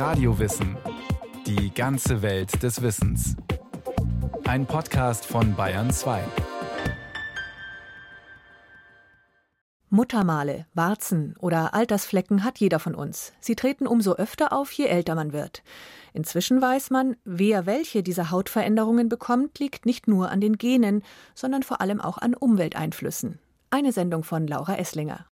Radiowissen. Die ganze Welt des Wissens. Ein Podcast von Bayern 2. Muttermale, Warzen oder Altersflecken hat jeder von uns. Sie treten umso öfter auf, je älter man wird. Inzwischen weiß man, wer welche dieser Hautveränderungen bekommt, liegt nicht nur an den Genen, sondern vor allem auch an Umwelteinflüssen. Eine Sendung von Laura Esslinger.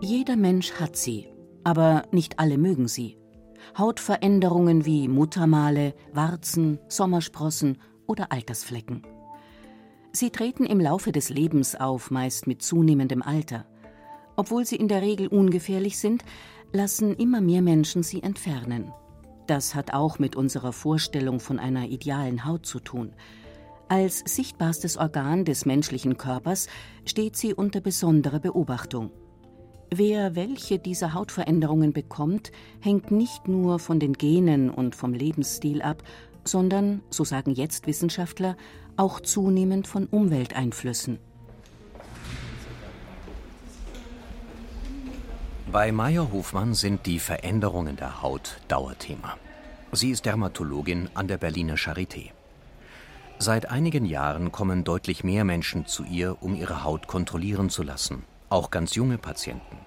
Jeder Mensch hat sie, aber nicht alle mögen sie. Hautveränderungen wie Muttermale, Warzen, Sommersprossen oder Altersflecken. Sie treten im Laufe des Lebens auf, meist mit zunehmendem Alter. Obwohl sie in der Regel ungefährlich sind, lassen immer mehr Menschen sie entfernen. Das hat auch mit unserer Vorstellung von einer idealen Haut zu tun. Als sichtbarstes Organ des menschlichen Körpers steht sie unter besonderer Beobachtung. Wer welche dieser Hautveränderungen bekommt, hängt nicht nur von den Genen und vom Lebensstil ab, sondern, so sagen jetzt Wissenschaftler, auch zunehmend von Umwelteinflüssen. Bei Meier Hofmann sind die Veränderungen der Haut Dauerthema. Sie ist Dermatologin an der Berliner Charité. Seit einigen Jahren kommen deutlich mehr Menschen zu ihr, um ihre Haut kontrollieren zu lassen auch ganz junge Patienten.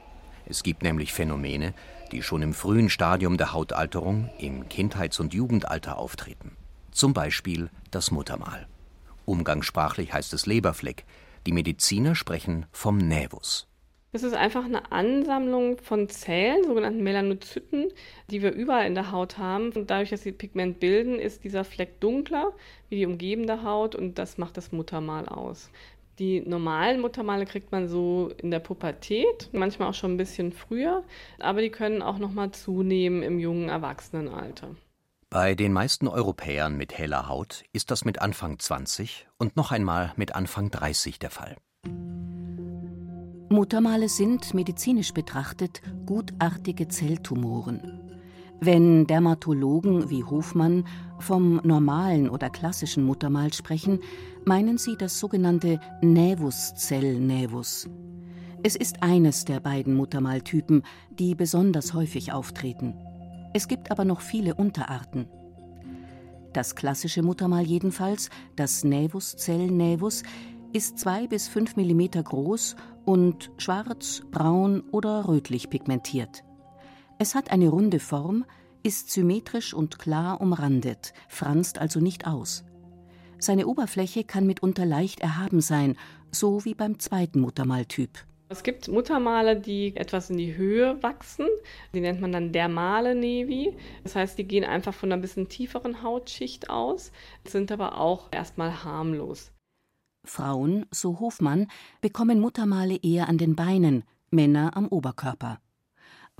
Es gibt nämlich Phänomene, die schon im frühen Stadium der Hautalterung, im Kindheits- und Jugendalter auftreten. Zum Beispiel das Muttermal. Umgangssprachlich heißt es Leberfleck. Die Mediziner sprechen vom Nävus. Es ist einfach eine Ansammlung von Zellen, sogenannten Melanozyten, die wir überall in der Haut haben. Und dadurch, dass sie Pigment bilden, ist dieser Fleck dunkler wie die umgebende Haut und das macht das Muttermal aus. Die normalen Muttermale kriegt man so in der Pubertät, manchmal auch schon ein bisschen früher, aber die können auch noch mal zunehmen im jungen Erwachsenenalter. Bei den meisten Europäern mit heller Haut ist das mit Anfang 20 und noch einmal mit Anfang 30 der Fall. Muttermale sind medizinisch betrachtet gutartige Zelltumoren. Wenn Dermatologen wie Hofmann vom normalen oder klassischen Muttermal sprechen, meinen sie das sogenannte Nävuszell-Nävus. Es ist eines der beiden Muttermaltypen, die besonders häufig auftreten. Es gibt aber noch viele Unterarten. Das klassische Muttermal jedenfalls, das Nävuszell-Nävus, ist zwei bis fünf Millimeter groß und schwarz, braun oder rötlich pigmentiert. Es hat eine runde Form, ist symmetrisch und klar umrandet, franzt also nicht aus. Seine Oberfläche kann mitunter leicht erhaben sein, so wie beim zweiten Muttermaltyp. Es gibt Muttermale, die etwas in die Höhe wachsen. Die nennt man dann dermale Nevi. Das heißt, die gehen einfach von einer bisschen tieferen Hautschicht aus, sind aber auch erstmal harmlos. Frauen, so Hofmann, bekommen Muttermale eher an den Beinen, Männer am Oberkörper.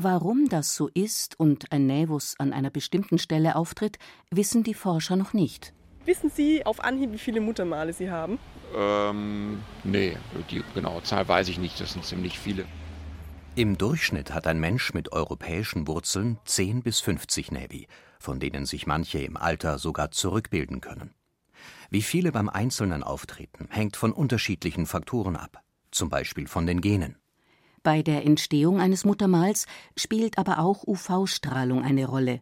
Warum das so ist und ein Nävus an einer bestimmten Stelle auftritt, wissen die Forscher noch nicht. Wissen Sie auf Anhieb, wie viele Muttermale Sie haben? Ähm, nee, die genaue Zahl weiß ich nicht, das sind ziemlich viele. Im Durchschnitt hat ein Mensch mit europäischen Wurzeln 10 bis 50 Nevi, von denen sich manche im Alter sogar zurückbilden können. Wie viele beim Einzelnen auftreten, hängt von unterschiedlichen Faktoren ab, zum Beispiel von den Genen. Bei der Entstehung eines Muttermals spielt aber auch UV-Strahlung eine Rolle.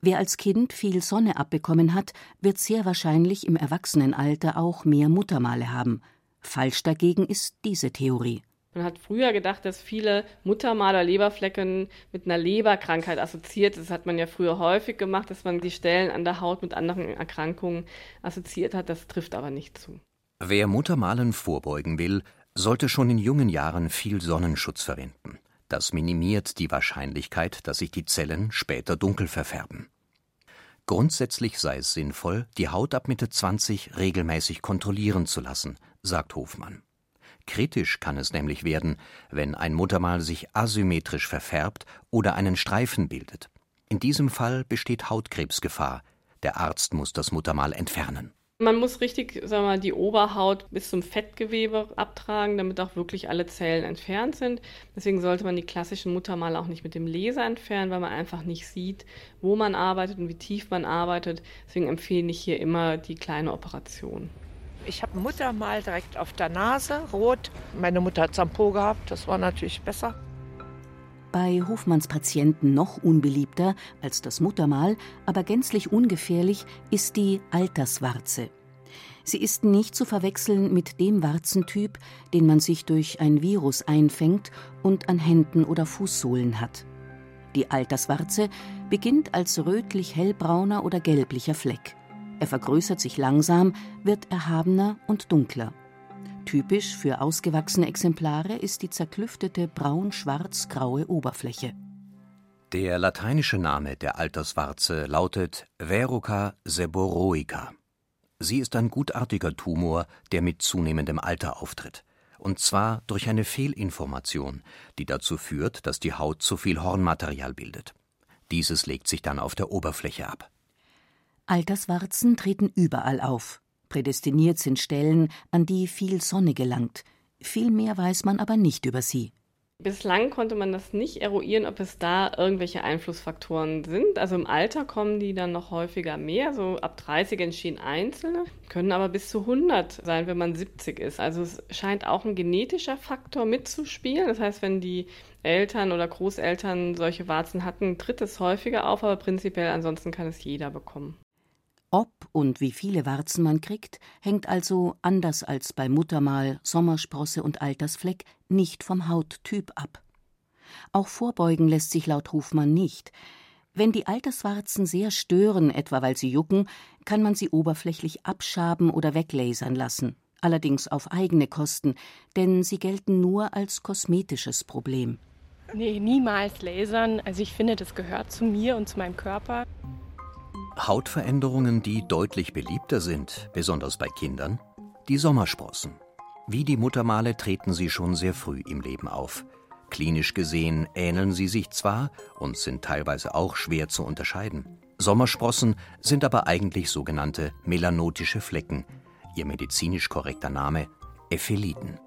Wer als Kind viel Sonne abbekommen hat, wird sehr wahrscheinlich im Erwachsenenalter auch mehr Muttermale haben. Falsch dagegen ist diese Theorie. Man hat früher gedacht, dass viele Muttermale oder Leberflecken mit einer Leberkrankheit assoziiert. Das hat man ja früher häufig gemacht, dass man die Stellen an der Haut mit anderen Erkrankungen assoziiert hat. Das trifft aber nicht zu. Wer Muttermalen vorbeugen will, sollte schon in jungen Jahren viel Sonnenschutz verwenden. Das minimiert die Wahrscheinlichkeit, dass sich die Zellen später dunkel verfärben. Grundsätzlich sei es sinnvoll, die Haut ab Mitte 20 regelmäßig kontrollieren zu lassen, sagt Hofmann. Kritisch kann es nämlich werden, wenn ein Muttermal sich asymmetrisch verfärbt oder einen Streifen bildet. In diesem Fall besteht Hautkrebsgefahr. Der Arzt muss das Muttermal entfernen. Man muss richtig, sagen mal, die Oberhaut bis zum Fettgewebe abtragen, damit auch wirklich alle Zellen entfernt sind. Deswegen sollte man die klassischen Muttermale auch nicht mit dem Laser entfernen, weil man einfach nicht sieht, wo man arbeitet und wie tief man arbeitet. Deswegen empfehle ich hier immer die kleine Operation. Ich habe Muttermal direkt auf der Nase, rot. Meine Mutter hat Zampo gehabt, das war natürlich besser. Bei Hofmanns Patienten noch unbeliebter als das Muttermal, aber gänzlich ungefährlich ist die Alterswarze. Sie ist nicht zu verwechseln mit dem Warzentyp, den man sich durch ein Virus einfängt und an Händen oder Fußsohlen hat. Die Alterswarze beginnt als rötlich-hellbrauner oder gelblicher Fleck. Er vergrößert sich langsam, wird erhabener und dunkler. Typisch für ausgewachsene Exemplare ist die zerklüftete braun-schwarz-graue Oberfläche. Der lateinische Name der Alterswarze lautet Verruca seborrhoica. Sie ist ein gutartiger Tumor, der mit zunehmendem Alter auftritt. Und zwar durch eine Fehlinformation, die dazu führt, dass die Haut zu viel Hornmaterial bildet. Dieses legt sich dann auf der Oberfläche ab. Alterswarzen treten überall auf. Prädestiniert sind Stellen, an die viel Sonne gelangt. Viel mehr weiß man aber nicht über sie. Bislang konnte man das nicht eruieren, ob es da irgendwelche Einflussfaktoren sind. Also im Alter kommen die dann noch häufiger mehr. So ab 30 entstehen einzelne, können aber bis zu 100 sein, wenn man 70 ist. Also es scheint auch ein genetischer Faktor mitzuspielen. Das heißt, wenn die Eltern oder Großeltern solche Warzen hatten, tritt es häufiger auf, aber prinzipiell ansonsten kann es jeder bekommen. Ob und wie viele Warzen man kriegt, hängt also anders als bei Muttermal, Sommersprosse und Altersfleck nicht vom Hauttyp ab. Auch vorbeugen lässt sich laut Hofmann nicht. Wenn die Alterswarzen sehr stören, etwa weil sie jucken, kann man sie oberflächlich abschaben oder weglasern lassen, allerdings auf eigene Kosten, denn sie gelten nur als kosmetisches Problem. Nee, niemals lasern. Also ich finde, das gehört zu mir und zu meinem Körper. Hautveränderungen, die deutlich beliebter sind, besonders bei Kindern, die Sommersprossen. Wie die Muttermale treten sie schon sehr früh im Leben auf. Klinisch gesehen ähneln sie sich zwar und sind teilweise auch schwer zu unterscheiden. Sommersprossen sind aber eigentlich sogenannte melanotische Flecken. Ihr medizinisch korrekter Name Epheliten.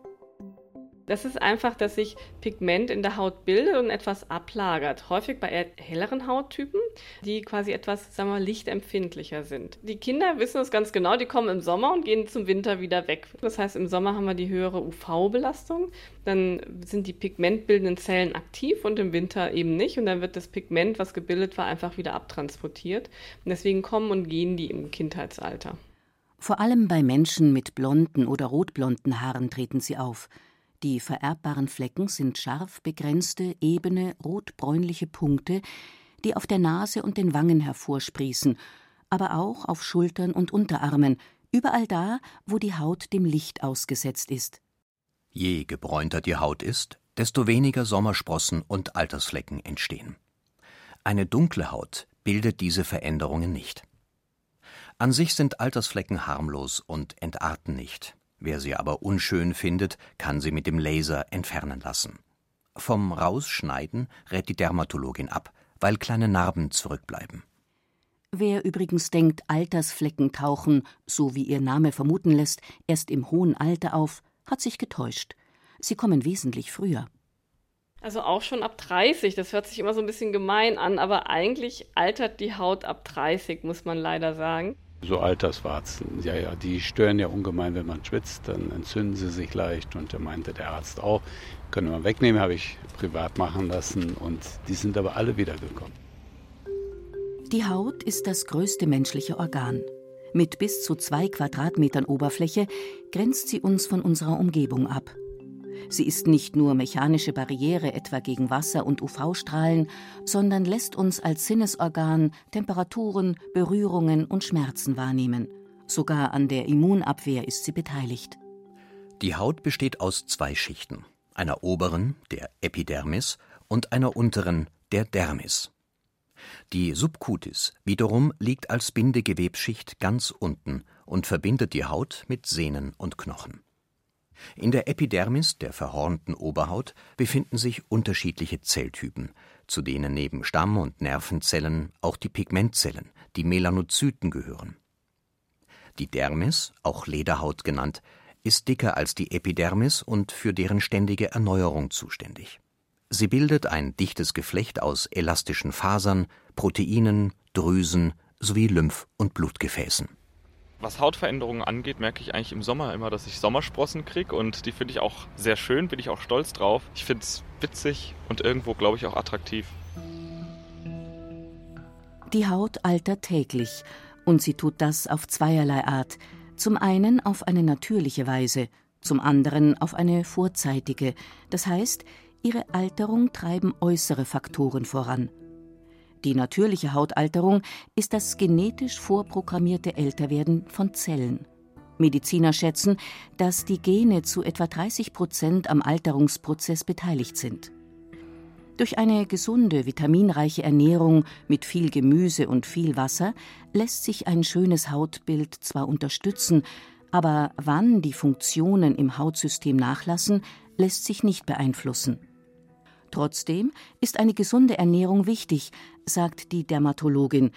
Das ist einfach, dass sich Pigment in der Haut bildet und etwas ablagert. Häufig bei helleren Hauttypen, die quasi etwas, sagen wir lichtempfindlicher sind. Die Kinder wissen es ganz genau, die kommen im Sommer und gehen zum Winter wieder weg. Das heißt, im Sommer haben wir die höhere UV-Belastung, dann sind die pigmentbildenden Zellen aktiv und im Winter eben nicht. Und dann wird das Pigment, was gebildet war, einfach wieder abtransportiert. Und deswegen kommen und gehen die im Kindheitsalter. Vor allem bei Menschen mit blonden oder rotblonden Haaren treten sie auf. Die vererbbaren Flecken sind scharf begrenzte, ebene, rotbräunliche Punkte, die auf der Nase und den Wangen hervorsprießen, aber auch auf Schultern und Unterarmen, überall da, wo die Haut dem Licht ausgesetzt ist. Je gebräunter die Haut ist, desto weniger Sommersprossen und Altersflecken entstehen. Eine dunkle Haut bildet diese Veränderungen nicht. An sich sind Altersflecken harmlos und entarten nicht. Wer sie aber unschön findet, kann sie mit dem Laser entfernen lassen. Vom Rausschneiden rät die Dermatologin ab, weil kleine Narben zurückbleiben. Wer übrigens denkt, Altersflecken tauchen, so wie ihr Name vermuten lässt, erst im hohen Alter auf, hat sich getäuscht. Sie kommen wesentlich früher. Also auch schon ab 30, das hört sich immer so ein bisschen gemein an, aber eigentlich altert die Haut ab 30, muss man leider sagen. So Alterswarzen, ja, ja, die stören ja ungemein, wenn man schwitzt, dann entzünden sie sich leicht und da meinte der Arzt auch, können wir wegnehmen, habe ich privat machen lassen und die sind aber alle wiedergekommen. Die Haut ist das größte menschliche Organ. Mit bis zu zwei Quadratmetern Oberfläche grenzt sie uns von unserer Umgebung ab. Sie ist nicht nur mechanische Barriere etwa gegen Wasser und UV-Strahlen, sondern lässt uns als Sinnesorgan Temperaturen, Berührungen und Schmerzen wahrnehmen. Sogar an der Immunabwehr ist sie beteiligt. Die Haut besteht aus zwei Schichten, einer oberen, der Epidermis, und einer unteren, der Dermis. Die Subcutis wiederum liegt als Bindegewebsschicht ganz unten und verbindet die Haut mit Sehnen und Knochen. In der Epidermis, der verhornten Oberhaut, befinden sich unterschiedliche Zelltypen, zu denen neben Stamm und Nervenzellen auch die Pigmentzellen, die Melanozyten gehören. Die Dermis, auch Lederhaut genannt, ist dicker als die Epidermis und für deren ständige Erneuerung zuständig. Sie bildet ein dichtes Geflecht aus elastischen Fasern, Proteinen, Drüsen sowie Lymph und Blutgefäßen Was Hautveränderungen angeht, merke ich eigentlich im Sommer immer, dass ich Sommersprossen kriege und die finde ich auch sehr schön, bin ich auch stolz drauf. Ich finde es witzig und irgendwo, glaube ich, auch attraktiv. Die Haut altert täglich und sie tut das auf zweierlei Art. Zum einen auf eine natürliche Weise, zum anderen auf eine vorzeitige, das heißt, ihre Alterung treiben äußere Faktoren voran. Die natürliche Hautalterung ist das genetisch vorprogrammierte Älterwerden von Zellen. Mediziner schätzen, dass die Gene zu etwa 30 Prozent am Alterungsprozess beteiligt sind. Durch eine gesunde, vitaminreiche Ernährung mit viel Gemüse und viel Wasser lässt sich ein schönes Hautbild zwar unterstützen, aber wann die Funktionen im Hautsystem nachlassen, lässt sich nicht beeinflussen. Trotzdem ist eine gesunde Ernährung wichtig, sagt die Dermatologin,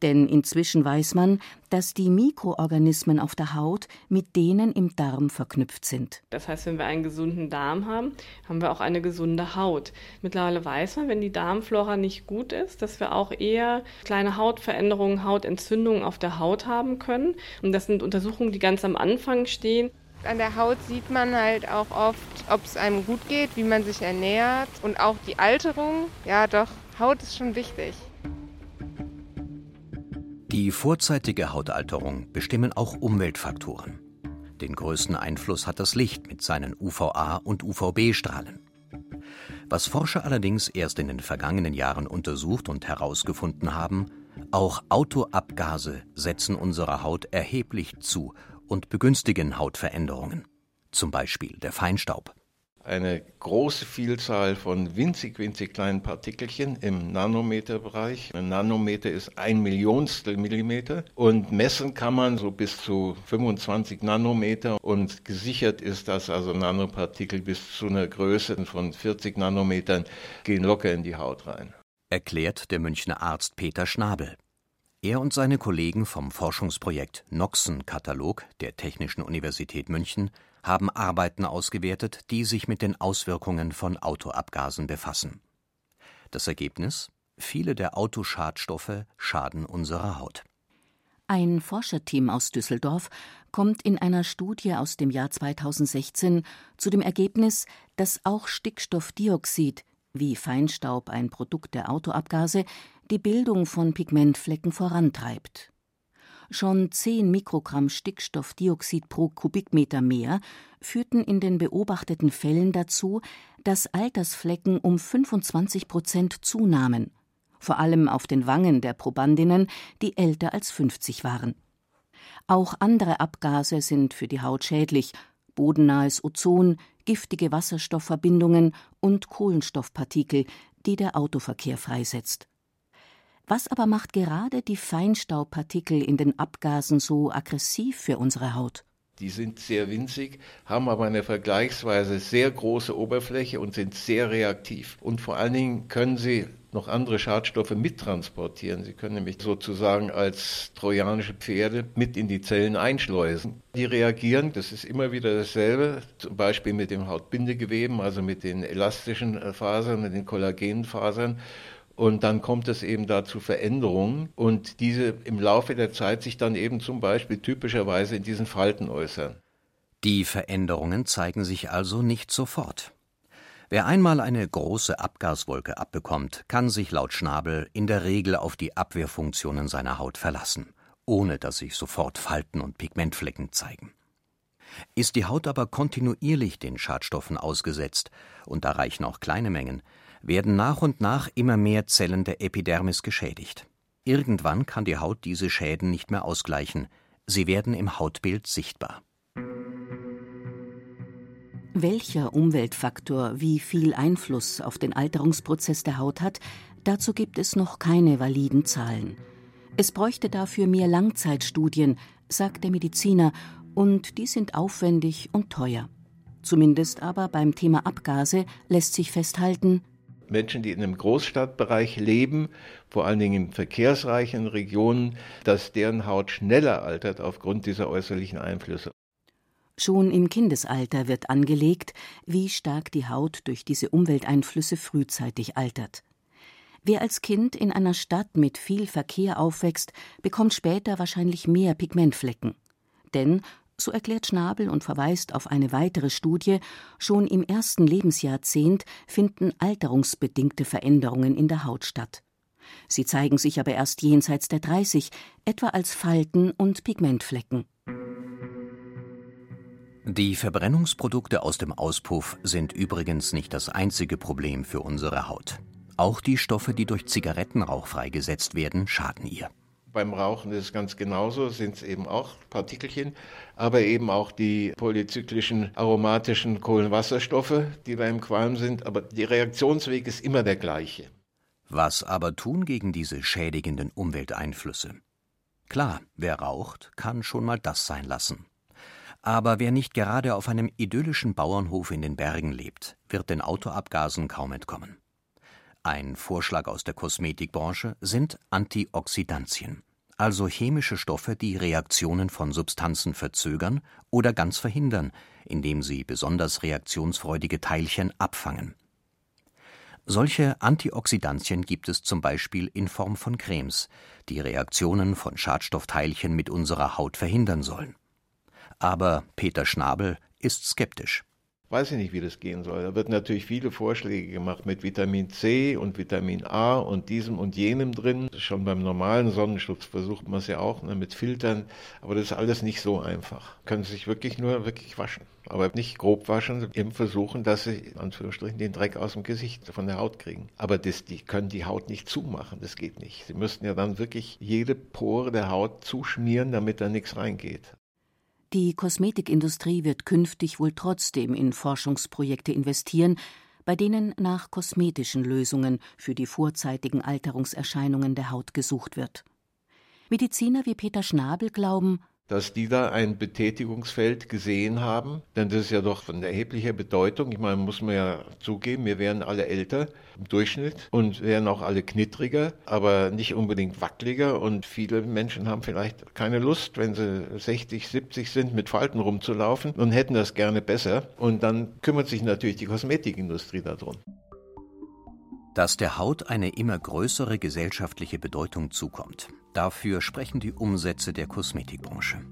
denn inzwischen weiß man, dass die Mikroorganismen auf der Haut mit denen im Darm verknüpft sind. Das heißt, wenn wir einen gesunden Darm haben, haben wir auch eine gesunde Haut. Mittlerweile weiß man, wenn die Darmflora nicht gut ist, dass wir auch eher kleine Hautveränderungen, Hautentzündungen auf der Haut haben können. Und das sind Untersuchungen, die ganz am Anfang stehen. An der Haut sieht man halt auch oft, ob es einem gut geht, wie man sich ernährt und auch die Alterung. Ja, doch, Haut ist schon wichtig. Die vorzeitige Hautalterung bestimmen auch Umweltfaktoren. Den größten Einfluss hat das Licht mit seinen UVA- und UVB-Strahlen. Was Forscher allerdings erst in den vergangenen Jahren untersucht und herausgefunden haben, auch Autoabgase setzen unserer Haut erheblich zu und begünstigen Hautveränderungen, zum Beispiel der Feinstaub. Eine große Vielzahl von winzig, winzig kleinen Partikelchen im Nanometerbereich. Ein Nanometer ist ein Millionstel Millimeter und messen kann man so bis zu 25 Nanometer und gesichert ist, dass also Nanopartikel bis zu einer Größe von 40 Nanometern gehen locker in die Haut rein. Erklärt der Münchner Arzt Peter Schnabel. Er und seine Kollegen vom Forschungsprojekt Noxen-Katalog der Technischen Universität München haben Arbeiten ausgewertet, die sich mit den Auswirkungen von Autoabgasen befassen. Das Ergebnis? Viele der Autoschadstoffe schaden unserer Haut. Ein Forscherteam aus Düsseldorf kommt in einer Studie aus dem Jahr 2016 zu dem Ergebnis, dass auch Stickstoffdioxid, wie Feinstaub ein Produkt der Autoabgase, die Bildung von Pigmentflecken vorantreibt. Schon 10 Mikrogramm Stickstoffdioxid pro Kubikmeter mehr führten in den beobachteten Fällen dazu, dass Altersflecken um 25 Prozent zunahmen, vor allem auf den Wangen der Probandinnen, die älter als 50 waren. Auch andere Abgase sind für die Haut schädlich, bodennahes Ozon, giftige Wasserstoffverbindungen und Kohlenstoffpartikel, die der Autoverkehr freisetzt. Was aber macht gerade die Feinstaubpartikel in den Abgasen so aggressiv für unsere Haut? Die sind sehr winzig, haben aber eine vergleichsweise sehr große Oberfläche und sind sehr reaktiv. Und vor allen Dingen können sie noch andere Schadstoffe mittransportieren. Sie können nämlich sozusagen als trojanische Pferde mit in die Zellen einschleusen. Die reagieren, das ist immer wieder dasselbe, zum Beispiel mit dem Hautbindegeweben, also mit den elastischen Fasern, mit den Kollagenfasern. Und dann kommt es eben da zu Veränderungen und diese im Laufe der Zeit sich dann eben zum Beispiel typischerweise in diesen Falten äußern. Die Veränderungen zeigen sich also nicht sofort. Wer einmal eine große Abgaswolke abbekommt, kann sich laut Schnabel in der Regel auf die Abwehrfunktionen seiner Haut verlassen, ohne dass sich sofort Falten und Pigmentflecken zeigen. Ist die Haut aber kontinuierlich den Schadstoffen ausgesetzt, und da reichen auch kleine Mengen, werden nach und nach immer mehr Zellen der Epidermis geschädigt. Irgendwann kann die Haut diese Schäden nicht mehr ausgleichen. Sie werden im Hautbild sichtbar. Welcher Umweltfaktor wie viel Einfluss auf den Alterungsprozess der Haut hat, dazu gibt es noch keine validen Zahlen. Es bräuchte dafür mehr Langzeitstudien, sagt der Mediziner, und die sind aufwendig und teuer. Zumindest aber beim Thema Abgase lässt sich festhalten, Menschen, die in einem Großstadtbereich leben, vor allen Dingen in verkehrsreichen Regionen, dass deren Haut schneller altert aufgrund dieser äußerlichen Einflüsse. Schon im Kindesalter wird angelegt, wie stark die Haut durch diese Umwelteinflüsse frühzeitig altert. Wer als Kind in einer Stadt mit viel Verkehr aufwächst, bekommt später wahrscheinlich mehr Pigmentflecken. Denn, so erklärt Schnabel und verweist auf eine weitere Studie, schon im ersten Lebensjahrzehnt finden alterungsbedingte Veränderungen in der Haut statt. Sie zeigen sich aber erst jenseits der 30, etwa als Falten und Pigmentflecken. Die Verbrennungsprodukte aus dem Auspuff sind übrigens nicht das einzige Problem für unsere Haut. Auch die Stoffe, die durch Zigarettenrauch freigesetzt werden, schaden ihr. Beim Rauchen ist es ganz genauso, sind es eben auch Partikelchen, aber eben auch die polyzyklischen aromatischen Kohlenwasserstoffe, die da im Qualm sind. Aber der Reaktionsweg ist immer der gleiche. Was aber tun gegen diese schädigenden Umwelteinflüsse? Klar, wer raucht, kann schon mal das sein lassen. Aber wer nicht gerade auf einem idyllischen Bauernhof in den Bergen lebt, wird den Autoabgasen kaum entkommen. Ein Vorschlag aus der Kosmetikbranche sind Antioxidantien, also chemische Stoffe, die Reaktionen von Substanzen verzögern oder ganz verhindern, indem sie besonders reaktionsfreudige Teilchen abfangen. Solche Antioxidantien gibt es zum Beispiel in Form von Cremes, die Reaktionen von Schadstoffteilchen mit unserer Haut verhindern sollen. Aber Peter Schnabel ist skeptisch weiß ich nicht, wie das gehen soll. Da wird natürlich viele Vorschläge gemacht mit Vitamin C und Vitamin A und diesem und jenem drin. Schon beim normalen Sonnenschutz versucht man es ja auch ne, mit Filtern, aber das ist alles nicht so einfach. Können sich wirklich nur wirklich waschen, aber nicht grob waschen, eben versuchen, dass sie in Anführungsstrichen den Dreck aus dem Gesicht von der Haut kriegen. Aber das, die können die Haut nicht zumachen, das geht nicht. Sie müssten ja dann wirklich jede Pore der Haut zuschmieren, damit da nichts reingeht. Die Kosmetikindustrie wird künftig wohl trotzdem in Forschungsprojekte investieren, bei denen nach kosmetischen Lösungen für die vorzeitigen Alterungserscheinungen der Haut gesucht wird. Mediziner wie Peter Schnabel glauben, dass die da ein Betätigungsfeld gesehen haben, denn das ist ja doch von erheblicher Bedeutung. Ich meine, muss man ja zugeben, wir werden alle älter im Durchschnitt und werden auch alle knittriger, aber nicht unbedingt wackeliger und viele Menschen haben vielleicht keine Lust, wenn sie 60, 70 sind, mit Falten rumzulaufen und hätten das gerne besser und dann kümmert sich natürlich die Kosmetikindustrie darum. Dass der Haut eine immer größere gesellschaftliche Bedeutung zukommt, dafür sprechen die Umsätze der Kosmetikbranche.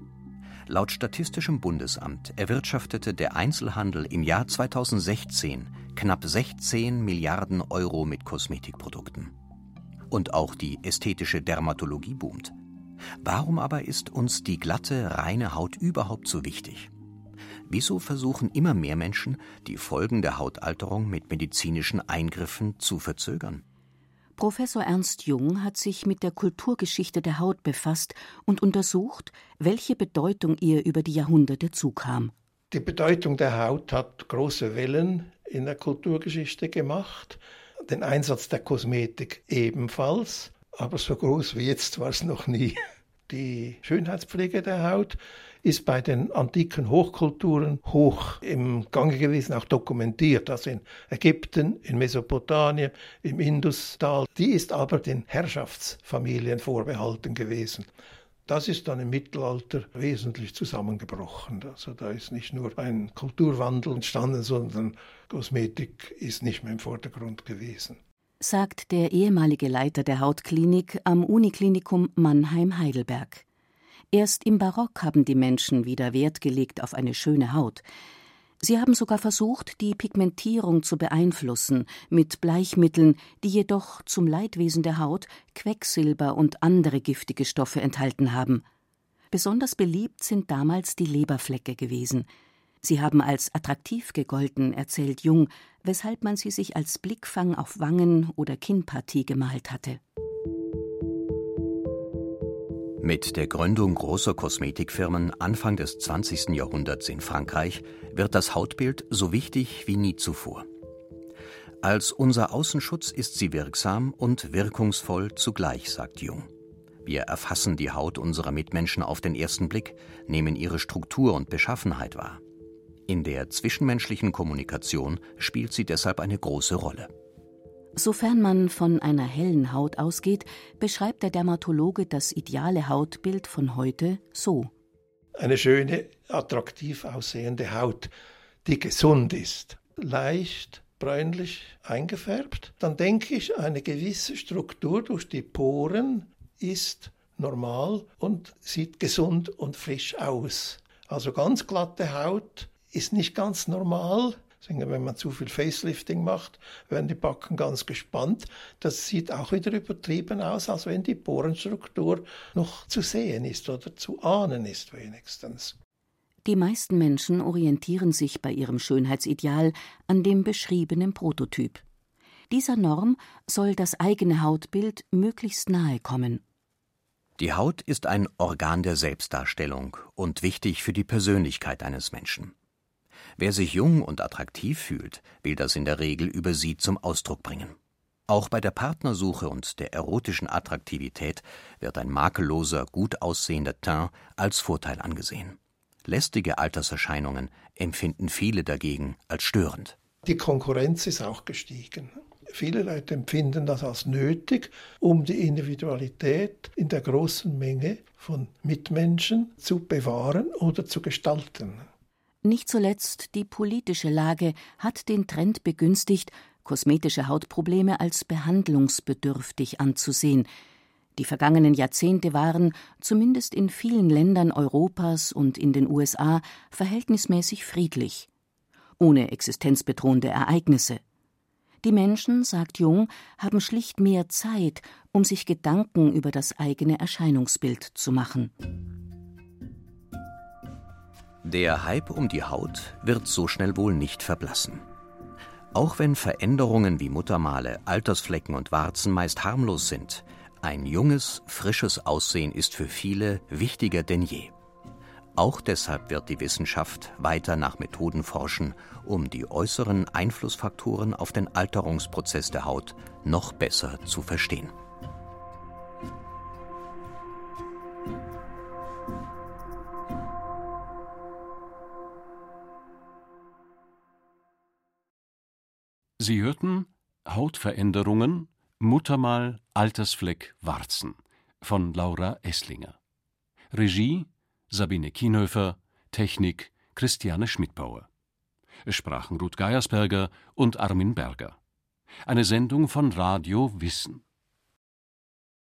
Laut Statistischem Bundesamt erwirtschaftete der Einzelhandel im Jahr 2016 knapp 16 Milliarden Euro mit Kosmetikprodukten. Und auch die ästhetische Dermatologie boomt. Warum aber ist uns die glatte, reine Haut überhaupt so wichtig? Wieso versuchen immer mehr Menschen, die Folgen der Hautalterung mit medizinischen Eingriffen zu verzögern? Professor Ernst Jung hat sich mit der Kulturgeschichte der Haut befasst und untersucht, welche Bedeutung ihr über die Jahrhunderte zukam. Die Bedeutung der Haut hat große Wellen in der Kulturgeschichte gemacht, den Einsatz der Kosmetik ebenfalls, aber so groß wie jetzt war es noch nie. Die Schönheitspflege der Haut ist bei den antiken Hochkulturen hoch im Gange gewesen, auch dokumentiert, also in Ägypten, in Mesopotamien, im Industal. Die ist aber den Herrschaftsfamilien vorbehalten gewesen. Das ist dann im Mittelalter wesentlich zusammengebrochen. Also da ist nicht nur ein Kulturwandel entstanden, sondern Kosmetik ist nicht mehr im Vordergrund gewesen. Sagt der ehemalige Leiter der Hautklinik am Uniklinikum Mannheim-Heidelberg. Erst im Barock haben die Menschen wieder Wert gelegt auf eine schöne Haut. Sie haben sogar versucht, die Pigmentierung zu beeinflussen mit Bleichmitteln, die jedoch zum Leidwesen der Haut Quecksilber und andere giftige Stoffe enthalten haben. Besonders beliebt sind damals die Leberflecke gewesen. Sie haben als attraktiv gegolten, erzählt Jung, weshalb man sie sich als Blickfang auf Wangen oder Kinnpartie gemalt hatte. Mit der Gründung großer Kosmetikfirmen Anfang des 20. Jahrhunderts in Frankreich wird das Hautbild so wichtig wie nie zuvor. Als unser Außenschutz ist sie wirksam und wirkungsvoll zugleich, sagt Jung. Wir erfassen die Haut unserer Mitmenschen auf den ersten Blick, nehmen ihre Struktur und Beschaffenheit wahr. In der zwischenmenschlichen Kommunikation spielt sie deshalb eine große Rolle. Sofern man von einer hellen Haut ausgeht, beschreibt der Dermatologe das ideale Hautbild von heute so. Eine schöne, attraktiv aussehende Haut, die gesund ist, leicht bräunlich eingefärbt, dann denke ich, eine gewisse Struktur durch die Poren ist normal und sieht gesund und frisch aus. Also ganz glatte Haut ist nicht ganz normal. Wenn man zu viel Facelifting macht, werden die Backen ganz gespannt. Das sieht auch wieder übertrieben aus, als wenn die Porenstruktur noch zu sehen ist oder zu ahnen ist wenigstens. Die meisten Menschen orientieren sich bei ihrem Schönheitsideal an dem beschriebenen Prototyp. Dieser Norm soll das eigene Hautbild möglichst nahe kommen. Die Haut ist ein Organ der Selbstdarstellung und wichtig für die Persönlichkeit eines Menschen. Wer sich jung und attraktiv fühlt, will das in der Regel über sie zum Ausdruck bringen. Auch bei der Partnersuche und der erotischen Attraktivität wird ein makelloser, gut aussehender Teint als Vorteil angesehen. Lästige Alterserscheinungen empfinden viele dagegen als störend. Die Konkurrenz ist auch gestiegen. Viele Leute empfinden das als nötig, um die Individualität in der großen Menge von Mitmenschen zu bewahren oder zu gestalten. Nicht zuletzt die politische Lage hat den Trend begünstigt, kosmetische Hautprobleme als behandlungsbedürftig anzusehen. Die vergangenen Jahrzehnte waren, zumindest in vielen Ländern Europas und in den USA, verhältnismäßig friedlich, ohne existenzbedrohende Ereignisse. Die Menschen, sagt Jung, haben schlicht mehr Zeit, um sich Gedanken über das eigene Erscheinungsbild zu machen. Der Hype um die Haut wird so schnell wohl nicht verblassen. Auch wenn Veränderungen wie Muttermale, Altersflecken und Warzen meist harmlos sind, ein junges, frisches Aussehen ist für viele wichtiger denn je. Auch deshalb wird die Wissenschaft weiter nach Methoden forschen, um die äußeren Einflussfaktoren auf den Alterungsprozess der Haut noch besser zu verstehen. Sie hörten Hautveränderungen, Muttermal, Altersfleck, Warzen von Laura Esslinger. Regie Sabine Kienhöfer, Technik Christiane Schmidbauer. Es sprachen Ruth Geiersberger und Armin Berger. Eine Sendung von Radio Wissen.